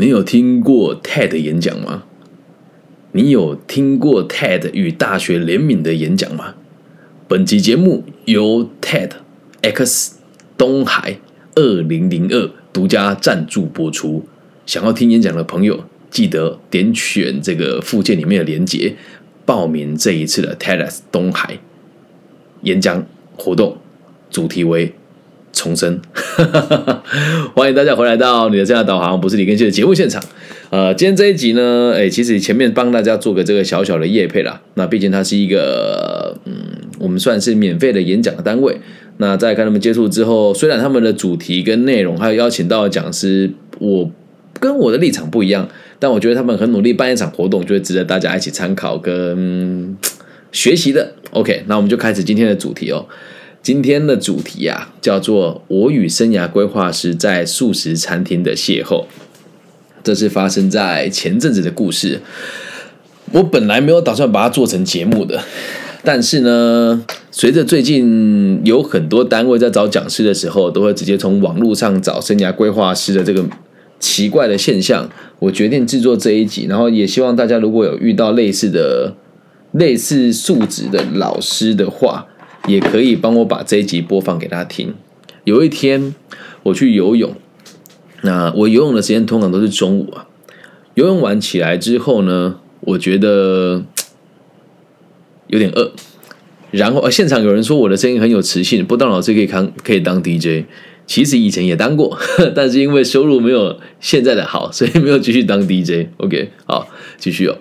你有听过 TED 演讲吗？你有听过 TED 与大学联名的演讲吗？本集节目由 TED X 东海二零零二独家赞助播出。想要听演讲的朋友，记得点选这个附件里面的连结，报名这一次的 TEDx 东海演讲活动，主题为。重生，欢迎大家回来到你的这样导航，不是李根熙的节目现场。呃，今天这一集呢，哎，其实前面帮大家做个这个小小的业配啦。那毕竟它是一个，嗯，我们算是免费的演讲的单位。那在跟他们接触之后，虽然他们的主题跟内容还有邀请到的讲师，我跟我的立场不一样，但我觉得他们很努力办一场活动，就会值得大家一起参考跟学习的。OK，那我们就开始今天的主题哦。今天的主题啊，叫做“我与生涯规划师在素食餐厅的邂逅”。这是发生在前阵子的故事。我本来没有打算把它做成节目的，但是呢，随着最近有很多单位在找讲师的时候，都会直接从网络上找生涯规划师的这个奇怪的现象，我决定制作这一集。然后也希望大家如果有遇到类似的、类似素质的老师的话。也可以帮我把这一集播放给他听。有一天我去游泳，那我游泳的时间通常都是中午啊。游泳完起来之后呢，我觉得有点饿。然后现场有人说我的声音很有磁性，不当老师可以当可以当 DJ。其实以前也当过，但是因为收入没有现在的好，所以没有继续当 DJ。OK，好，继续哦。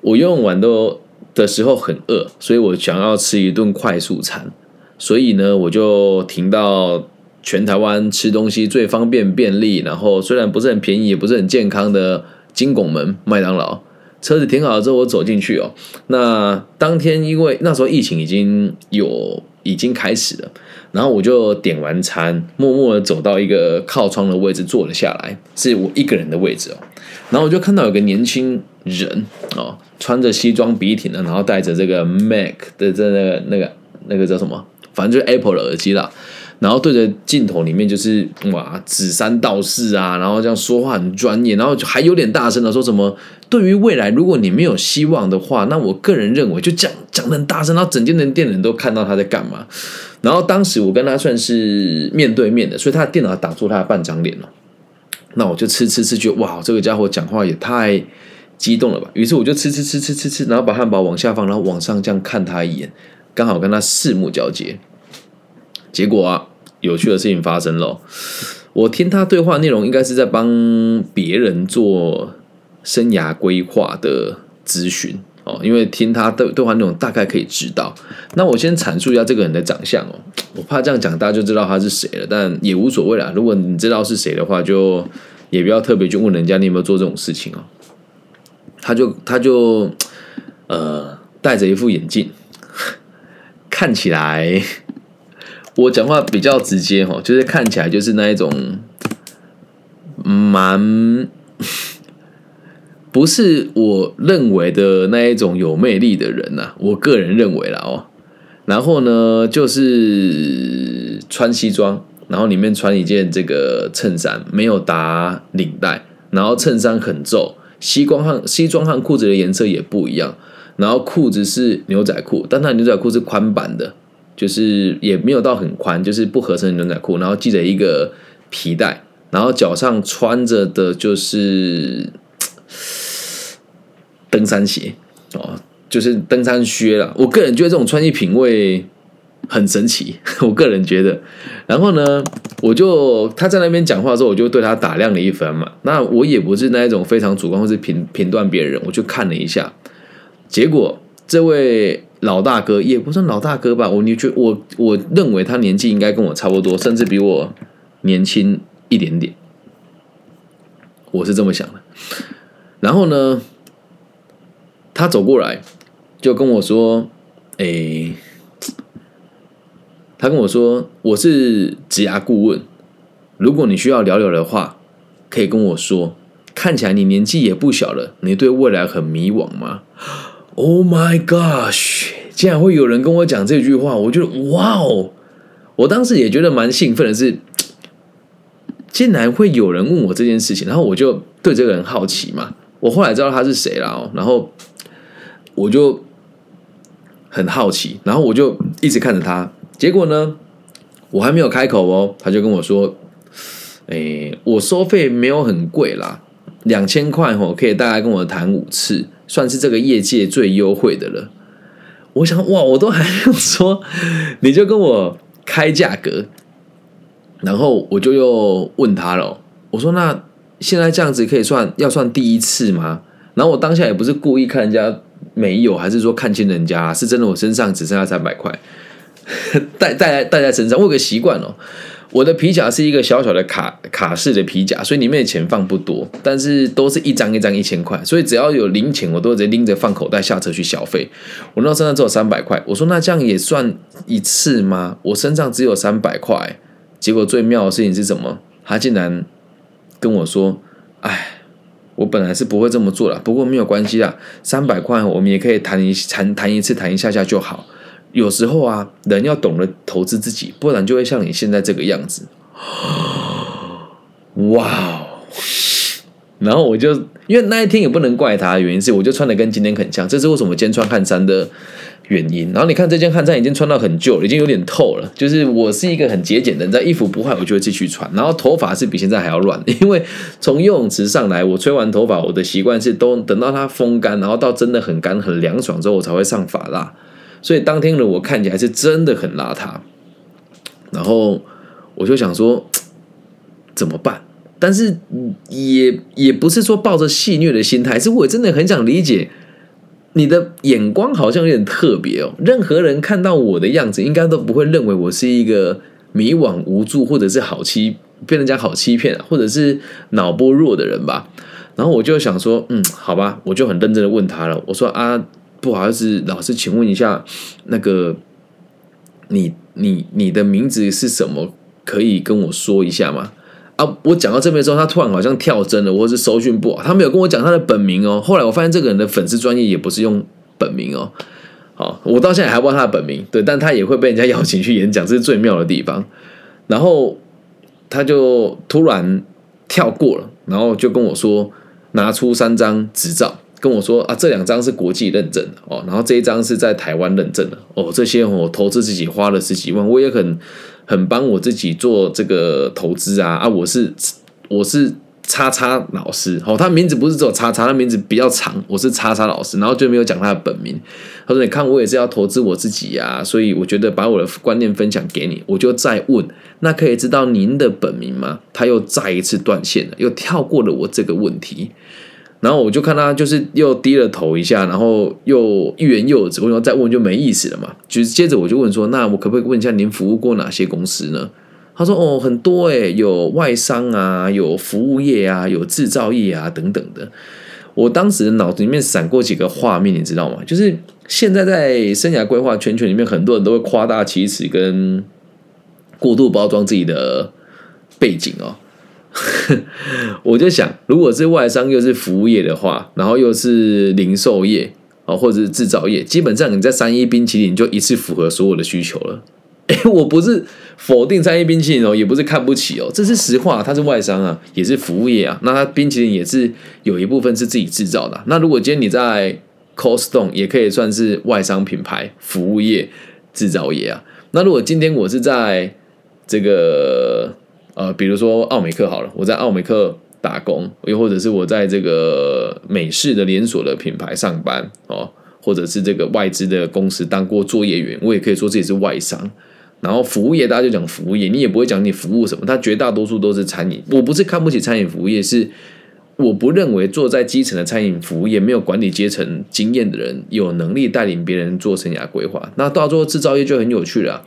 我游泳完都。的时候很饿，所以我想要吃一顿快速餐，所以呢，我就停到全台湾吃东西最方便便利，然后虽然不是很便宜，也不是很健康的金拱门麦当劳。车子停好了之后，我走进去哦。那当天因为那时候疫情已经有已经开始了，然后我就点完餐，默默的走到一个靠窗的位置坐了下来，是我一个人的位置哦。然后我就看到有个年轻人哦。穿着西装笔挺的，然后戴着这个 Mac 的这那个那个那个叫什么？反正就是 Apple 的耳机啦。然后对着镜头里面就是哇，指三道四啊，然后这样说话很专业，然后还有点大声的说什么？对于未来，如果你没有希望的话，那我个人认为就讲讲的很大声，然后整间的店人都看到他在干嘛。然后当时我跟他算是面对面的，所以他的电脑挡住他的半张脸了。那我就吃吃吃，觉得哇，这个家伙讲话也太……激动了吧？于是我就吃吃吃吃吃吃，然后把汉堡往下放，然后往上这样看他一眼，刚好跟他四目交接。结果啊，有趣的事情发生了。我听他对话内容，应该是在帮别人做生涯规划的咨询哦。因为听他对对话内容，大概可以知道。那我先阐述一下这个人的长相哦，我怕这样讲大家就知道他是谁了，但也无所谓啦。如果你知道是谁的话，就也不要特别去问人家你有没有做这种事情哦。他就他就呃戴着一副眼镜，看起来我讲话比较直接哈，就是看起来就是那一种蛮不是我认为的那一种有魅力的人呐，我个人认为啦哦。然后呢，就是穿西装，然后里面穿一件这个衬衫，没有打领带，然后衬衫很皱。西装和西装和裤子的颜色也不一样，然后裤子是牛仔裤，但它牛仔裤是宽版的，就是也没有到很宽，就是不合身的牛仔裤，然后系着一个皮带，然后脚上穿着的就是 登山鞋哦，就是登山靴了。我个人觉得这种穿衣品味。很神奇，我个人觉得。然后呢，我就他在那边讲话的时候，我就对他打量了一番嘛。那我也不是那一种非常主观或是评评断别人，我就看了一下。结果这位老大哥也不算老大哥吧，我你觉我我认为他年纪应该跟我差不多，甚至比我年轻一点点。我是这么想的。然后呢，他走过来就跟我说：“哎。”他跟我说：“我是职涯顾问，如果你需要聊聊的话，可以跟我说。看起来你年纪也不小了，你对未来很迷惘吗？”Oh my gosh！竟然会有人跟我讲这句话，我觉得哇哦！我当时也觉得蛮兴奋的，是竟然会有人问我这件事情，然后我就对这个人好奇嘛。我后来知道他是谁了哦，然后我就很好奇，然后我就一直看着他。结果呢，我还没有开口哦，他就跟我说：“哎，我收费没有很贵啦，两千块哦，可以大概跟我谈五次，算是这个业界最优惠的了。”我想哇，我都还没有说，你就跟我开价格，然后我就又问他了，我说那现在这样子可以算要算第一次吗？然后我当下也不是故意看人家没有，还是说看清人家，是真的我身上只剩下三百块，带带在带在身上，我有个习惯哦。我的皮夹是一个小小的卡卡式的皮夹，所以里面的钱放不多，但是都是一张一张一千块，所以只要有零钱，我都直接拎着放口袋下车去消费。我那身上只有三百块，我说那这样也算一次吗？我身上只有三百块，结果最妙的事情是什么？他竟然跟我说：“哎，我本来是不会这么做的，不过没有关系啦，三百块我们也可以谈一谈谈一次，谈一下下就好。”有时候啊，人要懂得投资自己，不然就会像你现在这个样子。哇哦！然后我就因为那一天也不能怪他，原因是我就穿的跟今天很像，这是为什么今天穿汗衫的原因。然后你看这件汗衫已经穿到很旧了，已经有点透了。就是我是一个很节俭的人，在衣服不坏我就会继续穿。然后头发是比现在还要乱，因为从游泳池上来，我吹完头发，我的习惯是都等到它风干，然后到真的很干很凉爽之后，我才会上发蜡。所以当天的我看起来是真的很邋遢，然后我就想说怎么办？但是也也不是说抱着戏谑的心态，是我真的很想理解你的眼光好像有点特别哦。任何人看到我的样子，应该都不会认为我是一个迷惘无助，或者是好欺被人家好欺骗，或者是脑波弱的人吧。然后我就想说，嗯，好吧，我就很认真的问他了，我说啊。不好意思，老师，请问一下，那个你你你的名字是什么？可以跟我说一下吗？啊，我讲到这边之后，他突然好像跳针了，或者是收讯不好，他没有跟我讲他的本名哦。后来我发现这个人的粉丝专业也不是用本名哦。好，我到现在还不知道他的本名，对，但他也会被人家邀请去演讲，这是最妙的地方。然后他就突然跳过了，然后就跟我说，拿出三张执照。跟我说啊，这两张是国际认证的哦，然后这一张是在台湾认证的哦。这些我投资自己花了十几万，我也很很帮我自己做这个投资啊啊！我是我是叉叉老师哦，他名字不是只有叉叉，他名字比较长，我是叉叉老师，然后就没有讲他的本名。他说：“你看，我也是要投资我自己呀，所以我觉得把我的观念分享给你。”我就再问，那可以知道您的本名吗？他又再一次断线了，又跳过了我这个问题。然后我就看他就是又低了头一下，然后又欲言又止，我说再问就没意思了嘛。就是接着我就问说，那我可不可以问一下您服务过哪些公司呢？他说哦，很多诶，有外商啊，有服务业啊，有制造业啊等等的。我当时脑子里面闪过几个画面，你知道吗？就是现在在生涯规划圈圈里面，很多人都会夸大其词跟过度包装自己的背景哦。我就想，如果是外商又是服务业的话，然后又是零售业啊，或者是制造业，基本上你在三一冰淇淋就一次符合所有的需求了。哎，我不是否定三一冰淇淋哦，也不是看不起哦，这是实话，它是外商啊，也是服务业啊。那它冰淇淋也是有一部分是自己制造的。那如果今天你在 Costco，也可以算是外商品牌服务业制造业啊。那如果今天我是在这个。呃，比如说奥美克好了，我在奥美克打工，又或者是我在这个美式的连锁的品牌上班哦，或者是这个外资的公司当过作业员，我也可以说自己是外商。然后服务业大家就讲服务业，你也不会讲你服务什么，它绝大多数都是餐饮。我不是看不起餐饮服务业，是我不认为坐在基层的餐饮服务业没有管理阶层经验的人有能力带领别人做生涯规划。那到最后制造业就很有趣了。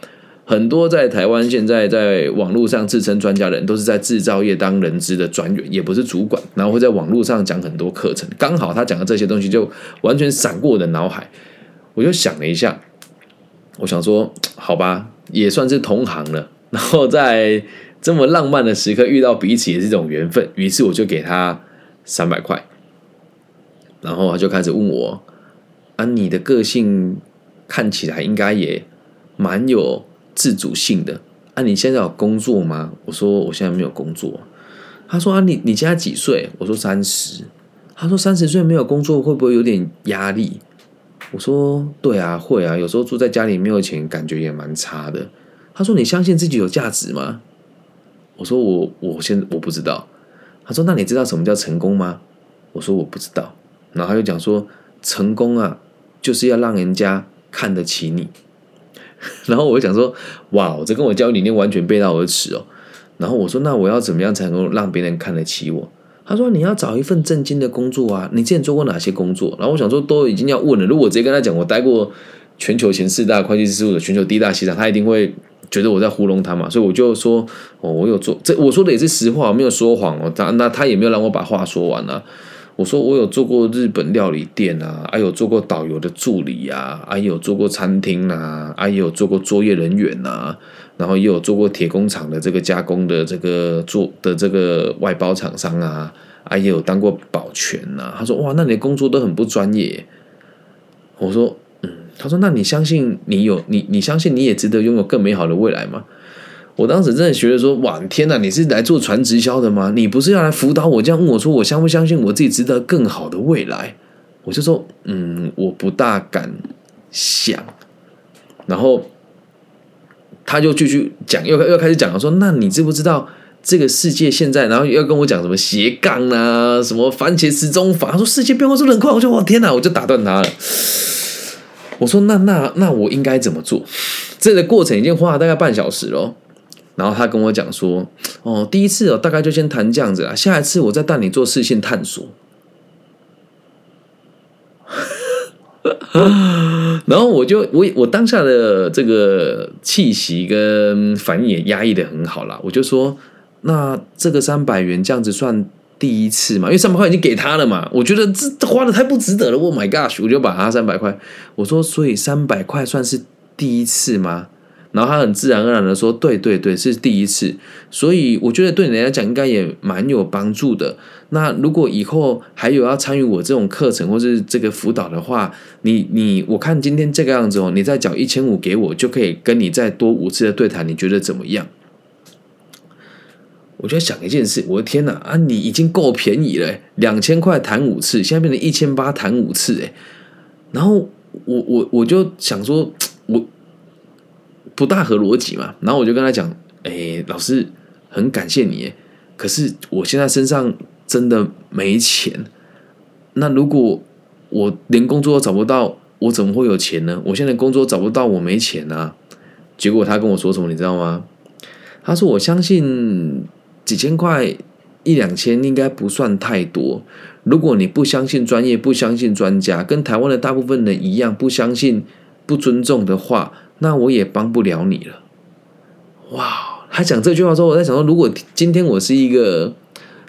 很多在台湾现在在网络上自称专家的人，都是在制造业当人资的专员，也不是主管，然后会在网络上讲很多课程。刚好他讲的这些东西，就完全闪过我的脑海。我就想了一下，我想说，好吧，也算是同行了。然后在这么浪漫的时刻遇到彼此，也是一种缘分。于是我就给他三百块，然后他就开始问我：啊，你的个性看起来应该也蛮有。自主性的啊，你现在有工作吗？我说我现在没有工作。他说啊，你你现在几岁？我说三十。他说三十岁没有工作会不会有点压力？我说对啊，会啊，有时候住在家里没有钱，感觉也蛮差的。他说你相信自己有价值吗？我说我我现我不知道。他说那你知道什么叫成功吗？我说我不知道。然后他又讲说成功啊，就是要让人家看得起你。然后我就想说哇，这跟我教育理念完全背道而驰哦。然后我说那我要怎么样才能够让别人看得起我？他说你要找一份正经的工作啊。你之前做过哪些工作？然后我想说都已经要问了。如果直接跟他讲我待过全球前四大会计师事务所、全球第一大西厂，他一定会。觉得我在糊弄他嘛，所以我就说，哦，我有做这，我说的也是实话，我没有说谎哦。他那他也没有让我把话说完啊。我说我有做过日本料理店啊，还有做过导游的助理啊，还有做过餐厅啊，还有做过作业人员呐，然后也有做过铁工厂的这个加工的这个做的这个外包厂商啊，还有当过保全呐。他说哇，那你的工作都很不专业。我说嗯。他说：“那你相信你有你？你相信你也值得拥有更美好的未来吗？”我当时真的觉得说：“哇，天哪！你是来做传直销的吗？你不是要来辅导我？这样问我说，我相不相信我自己值得更好的未来？”我就说：“嗯，我不大敢想。”然后他就继续讲，又又开始讲了，说：“那你知不知道这个世界现在？然后要跟我讲什么斜杠啊，什么番茄时钟法？他说世界变化这么很快。”我就：“哇，天哪！”我就打断他了。我说那那那我应该怎么做？这个过程已经花了大概半小时了。然后他跟我讲说：“哦，第一次哦，大概就先谈这样子啊，下一次我再带你做视线探索。”然后我就我我当下的这个气息跟反应也压抑的很好了。我就说：“那这个三百元这样子算？”第一次嘛，因为三百块已经给他了嘛，我觉得这花的太不值得了。Oh my gosh！我就把他三百块，我说，所以三百块算是第一次吗？然后他很自然而然的说，对对对，是第一次。所以我觉得对你来讲应该也蛮有帮助的。那如果以后还有要参与我这种课程或是这个辅导的话，你你我看今天这个样子哦，你再缴一千五给我，就可以跟你再多五次的对谈，你觉得怎么样？我就想一件事，我的天哪啊！你已经够便宜了，两千块谈五次，现在变成一千八谈五次，哎，然后我我我就想说，我不大合逻辑嘛，然后我就跟他讲，哎，老师很感谢你，可是我现在身上真的没钱，那如果我连工作都找不到，我怎么会有钱呢？我现在工作找不到，我没钱啊！结果他跟我说什么，你知道吗？他说我相信。几千块一两千应该不算太多。如果你不相信专业，不相信专家，跟台湾的大部分人一样不相信、不尊重的话，那我也帮不了你了。哇！他讲这句话之后，我在想说，如果今天我是一个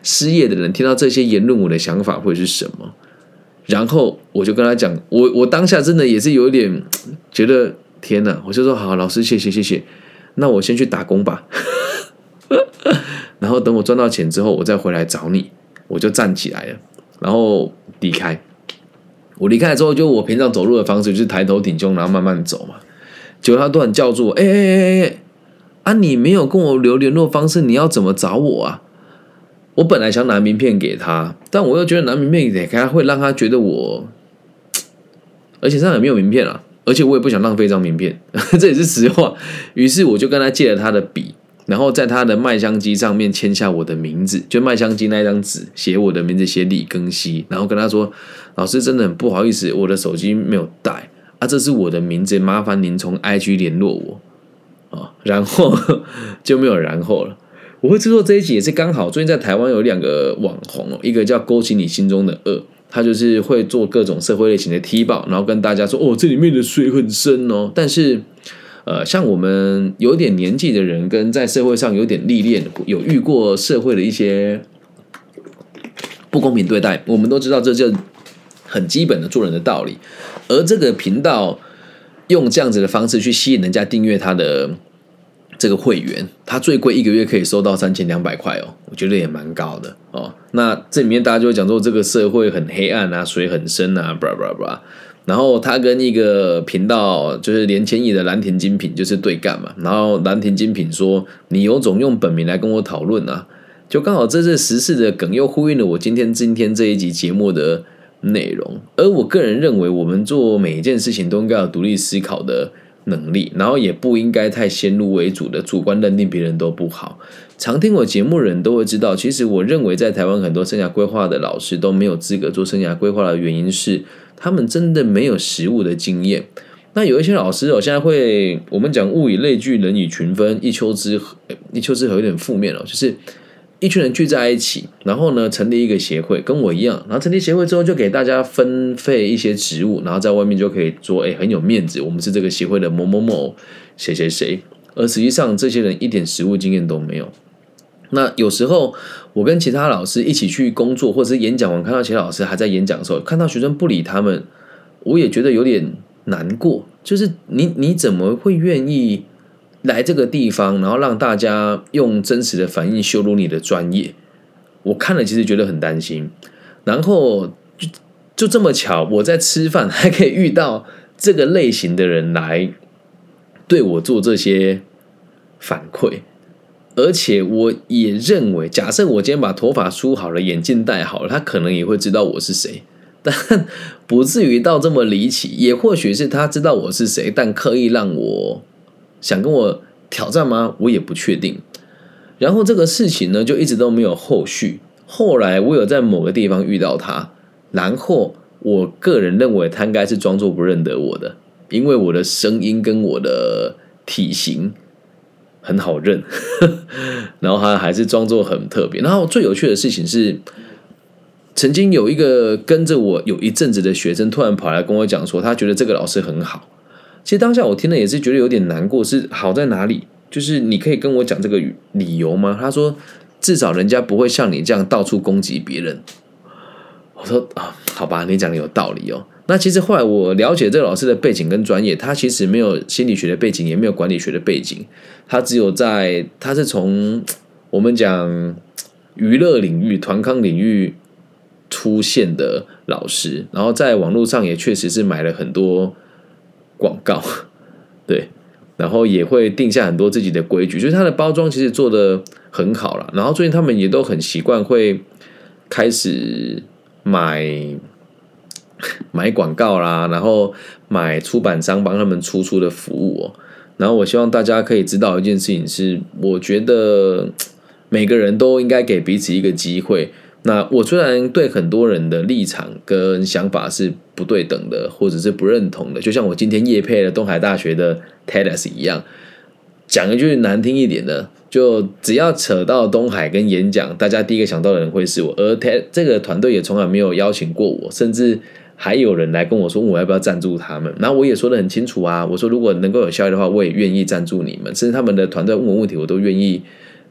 失业的人，听到这些言论，我的想法会是什么？然后我就跟他讲，我我当下真的也是有点觉得天哪！我就说好，老师谢谢谢谢，那我先去打工吧。然后等我赚到钱之后，我再回来找你。我就站起来了，然后离开。我离开了之后，就我平常走路的方式，就是抬头挺胸，然后慢慢走嘛。结果他突然叫住我：“哎哎哎哎，啊！你没有跟我留联络方式，你要怎么找我啊？”我本来想拿名片给他，但我又觉得拿名片给他会让他觉得我，而且上也没有名片啊，而且我也不想浪费一张名片，这也是实话。于是我就跟他借了他的笔。然后在他的麦香机上面签下我的名字，就麦香机那一张纸写我的名字，写李庚希，然后跟他说：“老师真的很不好意思，我的手机没有带啊，这是我的名字，麻烦您从 IG 联络我啊。”然后 就没有然后了。我会制作这一集也是刚好，最近在台湾有两个网红哦，一个叫勾起你心中的恶，他就是会做各种社会类型的踢爆，然后跟大家说：“哦，这里面的水很深哦。”但是。呃，像我们有点年纪的人，跟在社会上有点历练，有遇过社会的一些不公平对待，我们都知道这就很基本的做人的道理。而这个频道用这样子的方式去吸引人家订阅他的这个会员，他最贵一个月可以收到三千两百块哦，我觉得也蛮高的哦。那这里面大家就会讲说，这个社会很黑暗啊，水很深啊，叭叭叭。然后他跟一个频道就是连千亿的蓝田精品就是对干嘛？然后蓝田精品说：“你有种用本名来跟我讨论啊！就刚好这次时事的梗又呼应了我今天今天这一集节目的内容。而我个人认为，我们做每一件事情都应该有独立思考的能力，然后也不应该太先入为主的主观认定别人都不好。常听我节目的人都会知道，其实我认为在台湾很多生涯规划的老师都没有资格做生涯规划的原因是，他们真的没有实务的经验。那有一些老师哦，现在会我们讲物以类聚，人以群分，一丘之貉，一丘之貉有点负面哦，就是一群人聚在一起，然后呢成立一个协会，跟我一样，然后成立协会之后就给大家分配一些职务，然后在外面就可以做，哎，很有面子，我们是这个协会的某某某谁谁谁，而实际上这些人一点实务经验都没有。那有时候我跟其他老师一起去工作，或者是演讲完看到其他老师还在演讲的时候，看到学生不理他们，我也觉得有点难过。就是你你怎么会愿意来这个地方，然后让大家用真实的反应羞辱你的专业？我看了其实觉得很担心。然后就就这么巧，我在吃饭还可以遇到这个类型的人来对我做这些反馈。而且我也认为，假设我今天把头发梳好了，眼镜戴好了，他可能也会知道我是谁，但不至于到这么离奇。也或许是他知道我是谁，但刻意让我想跟我挑战吗？我也不确定。然后这个事情呢，就一直都没有后续。后来我有在某个地方遇到他，然后我个人认为他应该是装作不认得我的，因为我的声音跟我的体型。很好认，然后他还是装作很特别。然后最有趣的事情是，曾经有一个跟着我有一阵子的学生，突然跑来跟我讲说，他觉得这个老师很好。其实当下我听了也是觉得有点难过，是好在哪里？就是你可以跟我讲这个理由吗？他说，至少人家不会像你这样到处攻击别人。我说啊，好吧，你讲的有道理哦。那其实后来我了解这个老师的背景跟专业，他其实没有心理学的背景，也没有管理学的背景，他只有在他是从我们讲娱乐领域、团康领域出现的老师，然后在网络上也确实是买了很多告，对，然后也会定下很多自己的规矩，就是它的包装其实做的很好了。然后最近他们也都很习惯会开始买。买广告啦，然后买出版商帮他们出出的服务哦。然后我希望大家可以知道一件事情是，我觉得 每个人都应该给彼此一个机会。那我虽然对很多人的立场跟想法是不对等的，或者是不认同的，就像我今天夜配了东海大学的 TEDx 一样，讲一句难听一点的，就只要扯到东海跟演讲，大家第一个想到的人会是我，而 TED 这个团队也从来没有邀请过我，甚至。还有人来跟我说，我要不要赞助他们？然后我也说的很清楚啊，我说如果能够有效益的话，我也愿意赞助你们。甚至他们的团队问我问题，我都愿意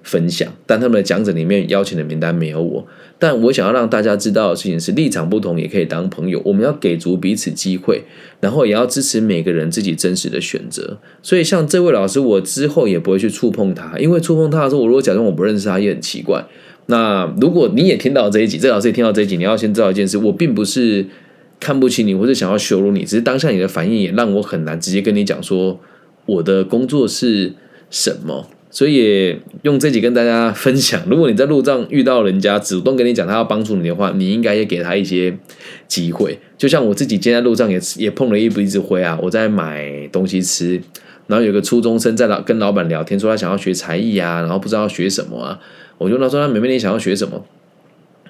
分享。但他们的讲者里面邀请的名单没有我。但我想要让大家知道的事情是，立场不同也可以当朋友。我们要给足彼此机会，然后也要支持每个人自己真实的选择。所以像这位老师，我之后也不会去触碰他，因为触碰他的时候，我如果假装我不认识他，也很奇怪。那如果你也听到这一集，这老师也听到这一集，你要先知道一件事，我并不是。看不起你，或者想要羞辱你，只是当下你的反应也让我很难直接跟你讲说我的工作是什么，所以用这集跟大家分享。如果你在路上遇到人家主动跟你讲他要帮助你的话，你应该也给他一些机会。就像我自己今天在路上也也碰了一鼻子灰啊，我在买东西吃，然后有个初中生在老跟老板聊天，说他想要学才艺啊，然后不知道要学什么啊，我就他说他妹妹你想要学什么？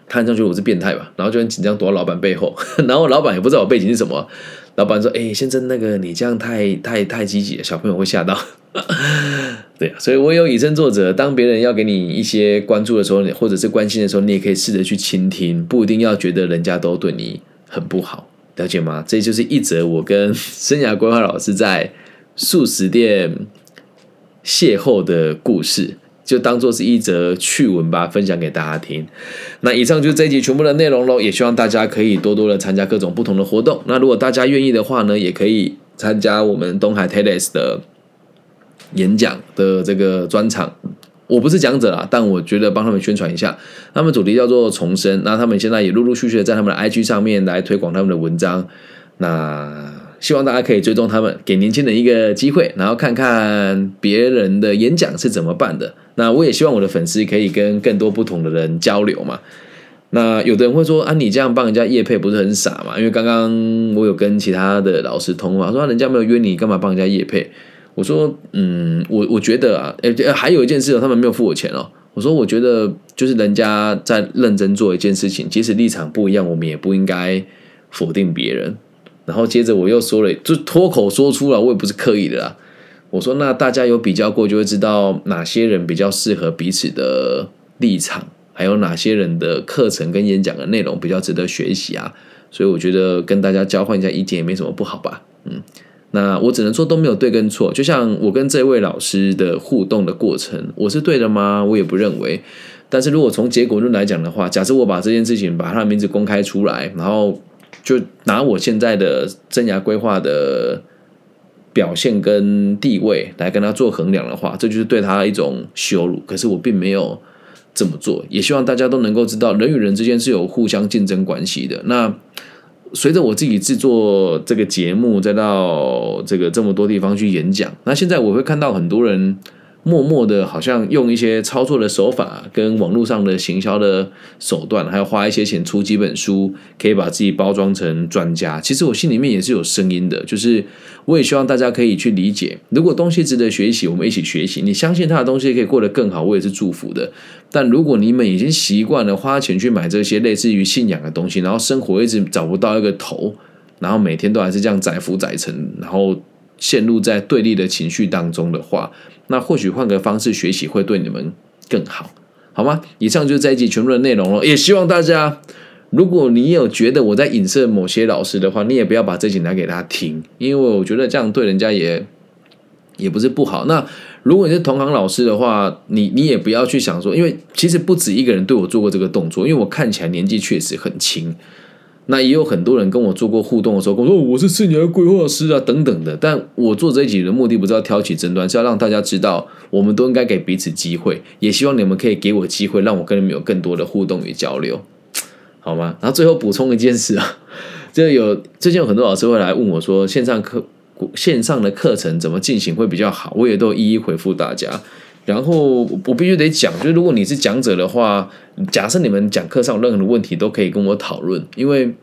他看上去我是变态吧，然后就很紧张躲到老板背后，然后老板也不知道我背景是什么。老板说：“哎，先生，那个你这样太太太积极了，小朋友会吓到。” 对啊，所以我有以身作则。当别人要给你一些关注的时候，或者是关心的时候，你也可以试着去倾听，不一定要觉得人家都对你很不好，了解吗？这就是一则我跟生涯规划老师在素食店邂逅的故事。就当做是一则趣闻吧，分享给大家听。那以上就是这一集全部的内容喽，也希望大家可以多多的参加各种不同的活动。那如果大家愿意的话呢，也可以参加我们东海 TEDx 的演讲的这个专场。我不是讲者啦，但我觉得帮他们宣传一下。他们主题叫做重生，那他们现在也陆陆续续的在他们的 IG 上面来推广他们的文章。那希望大家可以追踪他们，给年轻人一个机会，然后看看别人的演讲是怎么办的。那我也希望我的粉丝可以跟更多不同的人交流嘛。那有的人会说啊，你这样帮人家叶配不是很傻嘛？因为刚刚我有跟其他的老师通话，说人家没有约你，干嘛帮人家叶配？我说，嗯，我我觉得啊，呃，还有一件事哦，他们没有付我钱哦。我说，我觉得就是人家在认真做一件事情，即使立场不一样，我们也不应该否定别人。然后接着我又说了，就脱口说出了，我也不是刻意的啦。我说，那大家有比较过，就会知道哪些人比较适合彼此的立场。还有哪些人的课程跟演讲的内容比较值得学习啊？所以我觉得跟大家交换一下意见也没什么不好吧。嗯，那我只能说都没有对跟错。就像我跟这位老师的互动的过程，我是对的吗？我也不认为。但是如果从结果论来讲的话，假设我把这件事情把他的名字公开出来，然后就拿我现在的生涯规划的表现跟地位来跟他做衡量的话，这就是对他一种羞辱。可是我并没有。这么做，也希望大家都能够知道，人与人之间是有互相竞争关系的。那随着我自己制作这个节目，再到这个这么多地方去演讲，那现在我会看到很多人。默默的，好像用一些操作的手法，跟网络上的行销的手段，还要花一些钱出几本书，可以把自己包装成专家。其实我心里面也是有声音的，就是我也希望大家可以去理解，如果东西值得学习，我们一起学习。你相信他的东西可以过得更好，我也是祝福的。但如果你们已经习惯了花钱去买这些类似于信仰的东西，然后生活一直找不到一个头，然后每天都还是这样载浮载沉，然后陷入在对立的情绪当中的话。那或许换个方式学习会对你们更好，好吗？以上就是这一集全部的内容了。也希望大家，如果你有觉得我在影射某些老师的话，你也不要把这集拿给他听，因为我觉得这样对人家也也不是不好。那如果你是同行老师的话，你你也不要去想说，因为其实不止一个人对我做过这个动作，因为我看起来年纪确实很轻。那也有很多人跟我做过互动的时候，跟我说我是生涯规划师啊等等的。但我做这一集的目的不是要挑起争端，是要让大家知道，我们都应该给彼此机会，也希望你们可以给我机会，让我跟你们有更多的互动与交流，好吗？然后最后补充一件事啊，这有最近有很多老师会来问我说，线上课线上的课程怎么进行会比较好？我也都一一回复大家。然后我必须得讲，就是如果你是讲者的话，假设你们讲课上有任何的问题，都可以跟我讨论。因为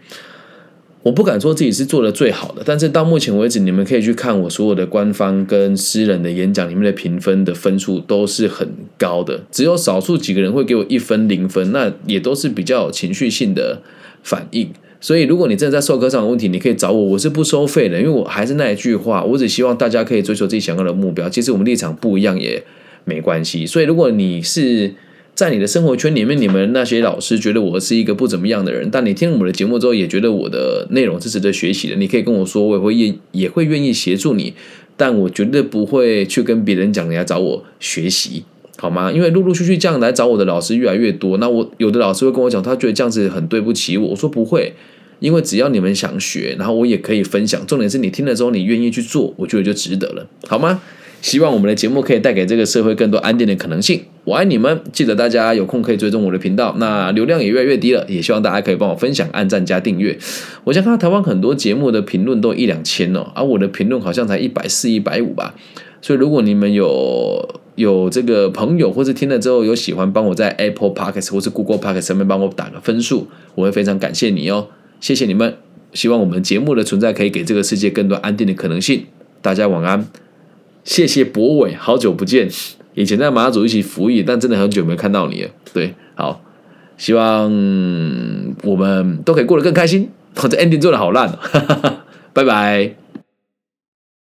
我不敢说自己是做的最好的，但是到目前为止，你们可以去看我所有的官方跟私人的演讲里面的评分的分数都是很高的，只有少数几个人会给我一分零分，那也都是比较有情绪性的反应。所以如果你真的在授课上有问题，你可以找我，我是不收费的，因为我还是那一句话，我只希望大家可以追求自己想要的目标。其实我们立场不一样也。没关系，所以如果你是在你的生活圈里面，你们那些老师觉得我是一个不怎么样的人，但你听了我的节目之后，也觉得我的内容是值得学习的，你可以跟我说，我也会愿也会愿意协助你，但我绝对不会去跟别人讲，你要找我学习，好吗？因为陆陆续续这样来找我的老师越来越多，那我有的老师会跟我讲，他觉得这样子很对不起我，我说不会，因为只要你们想学，然后我也可以分享，重点是你听了之后你愿意去做，我觉得就值得了，好吗？希望我们的节目可以带给这个社会更多安定的可能性。我爱你们，记得大家有空可以追踪我的频道。那流量也越来越低了，也希望大家可以帮我分享、按赞加订阅。我想看到台湾很多节目的评论都一两千哦，而我的评论好像才一百四、一百五吧。所以如果你们有有这个朋友，或是听了之后有喜欢，帮我在 Apple Podcast 或是 Google Podcast 上面帮我打个分数，我会非常感谢你哦。谢谢你们，希望我们节目的存在可以给这个世界更多安定的可能性。大家晚安。谢谢博伟，好久不见，以前在马祖一起服役，但真的很久没看到你了。对，好，希望我们都可以过得更开心。我这 ending 做的好烂，拜拜。